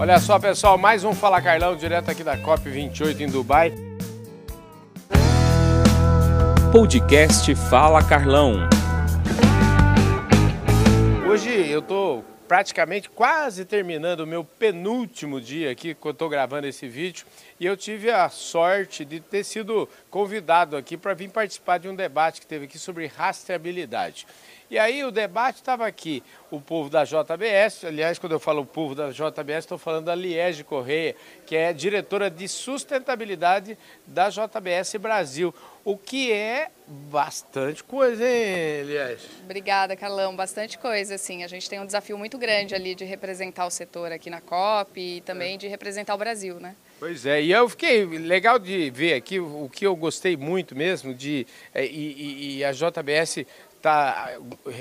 Olha só, pessoal, mais um Fala Carlão, direto aqui da COP28 em Dubai. Podcast Fala Carlão. Hoje eu estou praticamente quase terminando o meu penúltimo dia aqui, que eu estou gravando esse vídeo, e eu tive a sorte de ter sido convidado aqui para vir participar de um debate que teve aqui sobre rastreabilidade. E aí o debate estava aqui, o povo da JBS, aliás, quando eu falo o povo da JBS, estou falando da Liege Correia, que é diretora de sustentabilidade da JBS Brasil, o que é bastante coisa, hein, Liege? Obrigada, Carlão, bastante coisa, assim, a gente tem um desafio muito grande ali de representar o setor aqui na COP e também de representar o Brasil, né? Pois é, e eu fiquei legal de ver aqui o que eu gostei muito mesmo de é, e, e a JBS tá,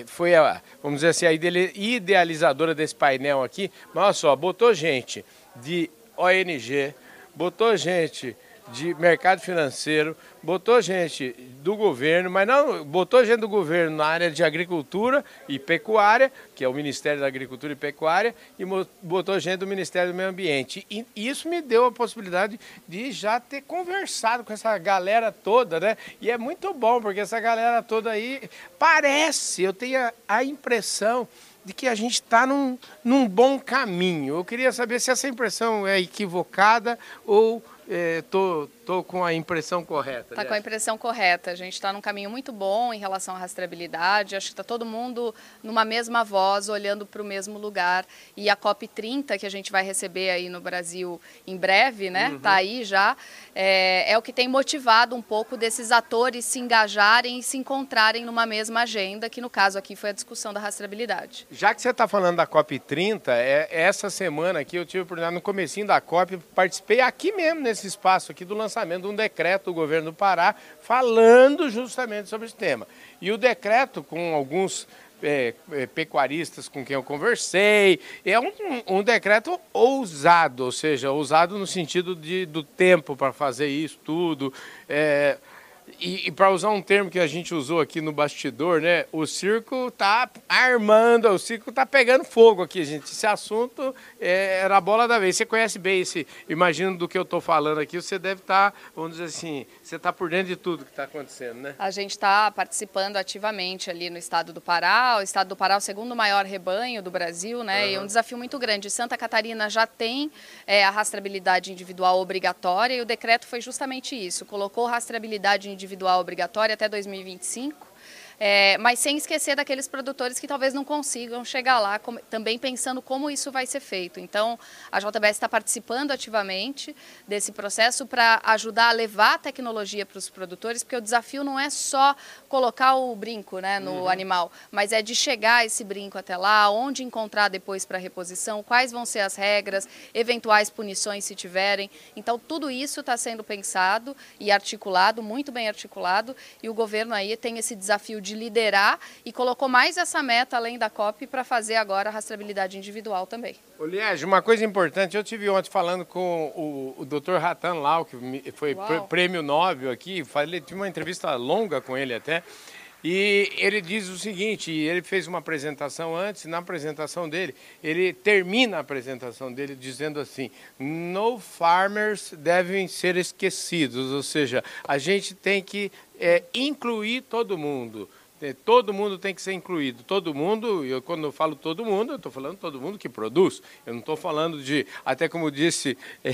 foi a, vamos dizer assim, a idealizadora desse painel aqui, mas olha só, botou gente de ONG, botou gente de mercado financeiro, botou gente do governo, mas não botou gente do governo na área de agricultura e pecuária, que é o Ministério da Agricultura e Pecuária, e botou gente do Ministério do Meio Ambiente. E isso me deu a possibilidade de já ter conversado com essa galera toda, né? E é muito bom, porque essa galera toda aí parece, eu tenho a, impressão de que a gente está num, num bom caminho. Eu queria saber se essa impressão é equivocada ou estou é, Estou com a impressão correta. Está com a impressão correta. A gente está num caminho muito bom em relação à rastreabilidade. Acho que está todo mundo numa mesma voz, olhando para o mesmo lugar. E a COP30, que a gente vai receber aí no Brasil em breve, né? Está uhum. aí já. É, é, o que tem motivado um pouco desses atores se engajarem e se encontrarem numa mesma agenda, que no caso aqui foi a discussão da rastreabilidade. Já que você está falando da COP30, é, essa semana aqui eu tive a oportunidade, no comecinho da COP, participei aqui mesmo, nesse espaço aqui do lançamento lançamento de um decreto do governo do Pará falando justamente sobre esse tema. E o decreto, com alguns é, é, pecuaristas com quem eu conversei. É um, um, decreto ousado, ou seja, ousado no sentido de, do tempo para fazer isso tudo. É, e, e para usar um termo que a gente usou aqui no bastidor, né? O circo está armando, o circo está pegando fogo aqui, gente. Esse assunto é, era a bola da vez. Você conhece bem esse, imagino do que eu estou falando aqui, você deve estar, tá, vamos dizer assim, você está por dentro de tudo que está acontecendo, né? A gente está participando ativamente ali no estado do Pará. O estado do Pará é o segundo maior rebanho do Brasil, né? Uhum. E é um desafio muito grande. Santa Catarina já tem é, a rastreabilidade individual obrigatória e o decreto foi justamente isso. Colocou rastreabilidade individual individual obrigatória até 2025 é, mas sem esquecer daqueles produtores que talvez não consigam chegar lá, com, também pensando como isso vai ser feito. Então, a JBS está participando ativamente desse processo para ajudar a levar a tecnologia para os produtores, porque o desafio não é só colocar o brinco né, no uhum. animal, mas é de chegar esse brinco até lá, onde encontrar depois para reposição, quais vão ser as regras, eventuais punições se tiverem. Então, tudo isso está sendo pensado e articulado, muito bem articulado, e o governo aí tem esse desafio de de liderar e colocou mais essa meta além da COP para fazer agora a rastreabilidade individual também. Ô Liege, uma coisa importante, eu tive ontem falando com o, o Dr. Ratan Lau, que foi prêmio Nobel aqui, falei, tive uma entrevista longa com ele até, e ele diz o seguinte, ele fez uma apresentação antes, na apresentação dele, ele termina a apresentação dele dizendo assim, no farmers devem ser esquecidos, ou seja, a gente tem que é, incluir todo mundo. É, todo mundo tem que ser incluído. Todo mundo, eu, quando eu falo todo mundo, eu estou falando todo mundo que produz. Eu não estou falando de, até como disse é,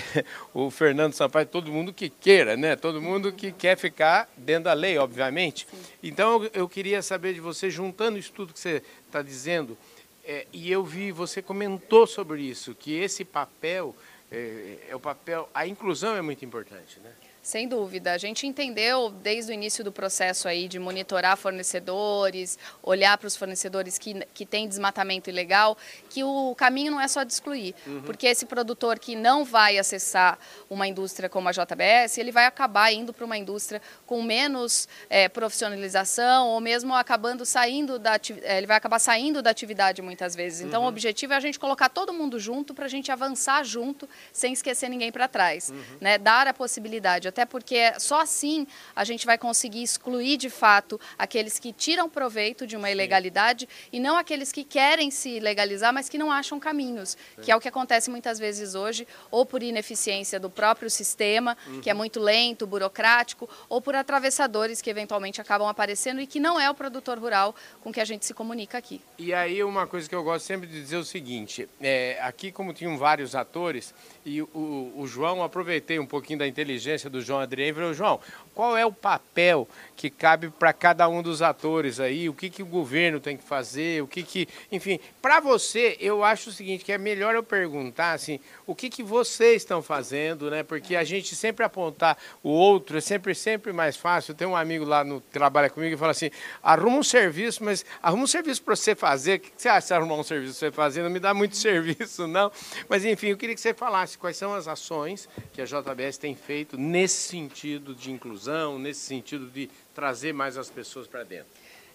o Fernando Sampaio, todo mundo que queira, né? Todo mundo que quer ficar dentro da lei, obviamente. Então eu, eu, queria saber de você, juntando isso tudo que você está dizendo, é, e eu vi, você comentou sobre isso, que esse papel é, é o papel, a inclusão é muito importante, né? Sem dúvida. A gente entendeu desde o início do processo aí de monitorar fornecedores, olhar para os fornecedores que, que têm desmatamento ilegal, que o caminho não é só de excluir. Uhum. Porque esse produtor que não vai acessar uma indústria como a JBS, ele vai acabar indo para uma indústria com menos é, profissionalização ou mesmo acabando saindo da é, ele vai acabar saindo da atividade muitas vezes. Então uhum. o objetivo é a gente colocar todo mundo junto para a gente avançar junto sem esquecer ninguém para trás. Uhum. Né? Dar a possibilidade até porque só assim a gente vai conseguir excluir de fato aqueles que tiram proveito de uma ilegalidade e não aqueles que querem se legalizar, mas que não acham caminhos, que é o que acontece muitas vezes hoje, ou por ineficiência do próprio sistema, uhum. que é muito lento, burocrático, ou por atravessadores que eventualmente acabam aparecendo e que não é o produtor rural com que a gente se comunica aqui. E aí uma coisa que eu gosto sempre de dizer é o seguinte, é, aqui como tinham vários atores, e o, o João, aproveitei um pouquinho da inteligência do João Adriano e João, qual é o papel que cabe para cada um dos atores aí, o que, que o governo tem que fazer, o que que, enfim, para você, eu acho o seguinte, que é melhor eu perguntar assim, o que que vocês estão fazendo, né? Porque a gente sempre apontar o outro é sempre sempre mais fácil. Tem um amigo lá no que trabalha comigo e fala assim: "Arruma um serviço, mas arruma um serviço para você fazer. O que você acha de arrumar um serviço para você fazer? Não me dá muito serviço, não". Mas enfim, eu queria que você falasse quais são as ações que a JBS tem feito nesse sentido de inclusão, nesse sentido de trazer mais as pessoas para dentro.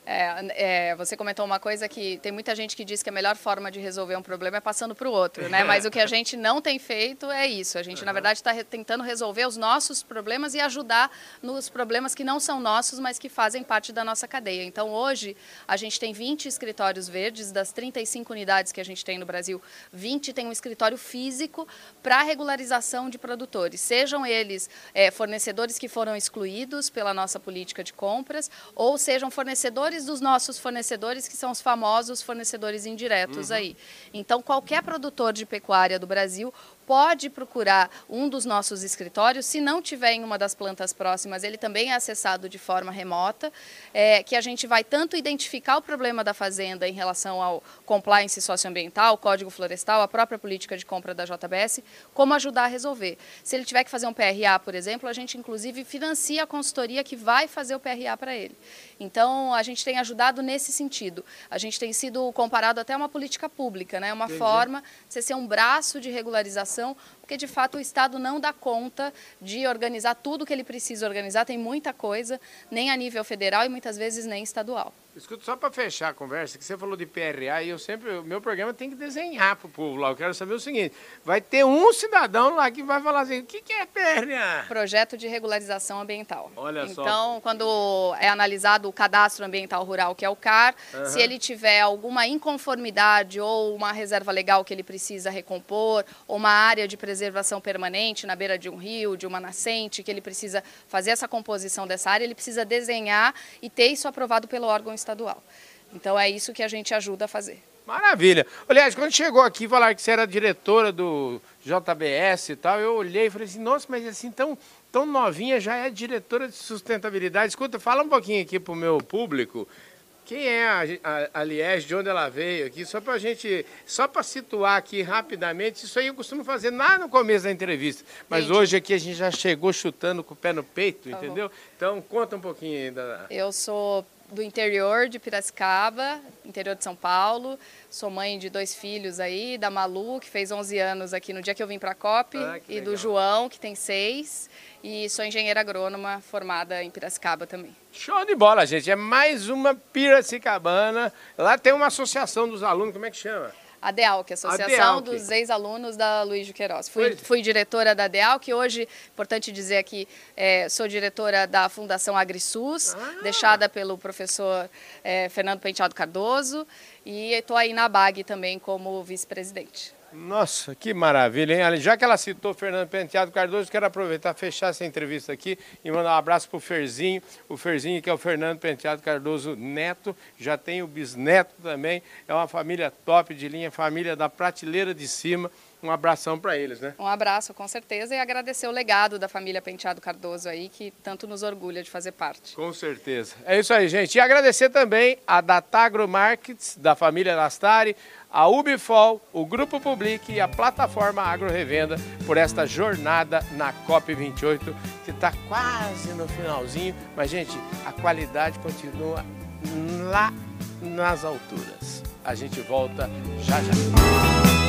É, é, você comentou uma coisa que tem muita gente que diz que a melhor forma de resolver um problema é passando para o outro, né? Mas o que a gente não tem feito é isso. A gente, uhum. na verdade, está tentando resolver os nossos problemas e ajudar nos problemas que não são nossos, mas que fazem parte da nossa cadeia. Então, hoje, a gente tem 20 escritórios verdes, das 35 unidades que a gente tem no Brasil, 20 tem um escritório físico para regularização de produtores, sejam eles é, fornecedores que foram excluídos pela nossa política de compras, ou sejam fornecedores fornecedores dos nossos fornecedores, que são os famosos fornecedores indiretos uhum. aí. Então, qualquer produtor de pecuária do Brasil pode procurar um dos nossos escritórios. Se não tiver em uma das plantas próximas, ele também é acessado de forma remota, é, que a gente vai tanto identificar o problema da fazenda em relação ao compliance socioambiental, código florestal, a própria política de compra da JBS, como ajudar a resolver. Se ele tiver que fazer um PRA, por exemplo, a gente inclusive financia a consultoria que vai fazer o PRA para ele. Então, a gente tem ajudado nesse sentido. A gente tem sido comparado até a uma política pública, né? uma Entendi. forma de você ser um braço de regularização porque de fato o Estado não dá conta de organizar tudo que ele precisa organizar, tem muita coisa, nem a nível federal e muitas vezes nem estadual. Escuta, só para fechar a conversa, que você falou de PRA, e eu sempre, o meu programa tem que desenhar para o povo lá. Eu quero saber o seguinte: vai ter um cidadão lá que vai falar assim: o que, que é PRA? Projeto de regularização ambiental. Olha então, só. Então, quando é analisado o cadastro ambiental rural, que é o CAR, uhum. se ele tiver alguma inconformidade ou uma reserva legal que ele precisa recompor, ou uma área de preservação permanente na beira de um rio, de uma nascente, que ele precisa fazer essa composição dessa área, ele precisa desenhar e ter isso aprovado pelo órgão estadual. Então é isso que a gente ajuda a fazer. Maravilha. Aliás, quando chegou aqui falar que você era diretora do JBS e tal, eu olhei e falei assim, nossa, mas assim, tão, tão novinha já é diretora de sustentabilidade. Escuta, fala um pouquinho aqui para o meu público. Quem é a, a, a Liege, de onde ela veio aqui, só para a gente, só para situar aqui rapidamente, isso aí eu costumo fazer lá no começo da entrevista, mas hoje aqui a gente já chegou chutando com o pé no peito, tá entendeu? Bom. Então conta um pouquinho ainda. Eu sou do interior de Piracicaba, interior de São Paulo. Sou mãe de dois filhos aí, da Malu, que fez 11 anos aqui no dia que eu vim para a COP, ah, e legal. do João, que tem seis. E sou engenheira agrônoma formada em Piracicaba também. Show de bola, gente. É mais uma Piracicabana. Lá tem uma associação dos alunos, como é que chama? A DEALC, Associação a dos Ex-Alunos da Luiz de Queiroz. Fui, fui diretora da DEALC, hoje, importante dizer aqui, é, sou diretora da Fundação AgriSUS, ah. deixada pelo professor é, Fernando Penteado Cardoso, e estou aí na BAG também como vice-presidente. Nossa, que maravilha, hein? Já que ela citou Fernando Penteado Cardoso, quero aproveitar fechar essa entrevista aqui e mandar um abraço para o Ferzinho. O Ferzinho, que é o Fernando Penteado Cardoso Neto, já tem o bisneto também. É uma família top de linha, família da prateleira de cima. Um abração para eles, né? Um abraço, com certeza, e agradecer o legado da família Penteado Cardoso aí, que tanto nos orgulha de fazer parte. Com certeza. É isso aí, gente. E agradecer também a Datagro Markets, da família Lastari, a Ubifol, o Grupo Public e a plataforma Agro Revenda por esta jornada na COP28, que está quase no finalzinho, mas gente, a qualidade continua lá nas alturas. A gente volta já já.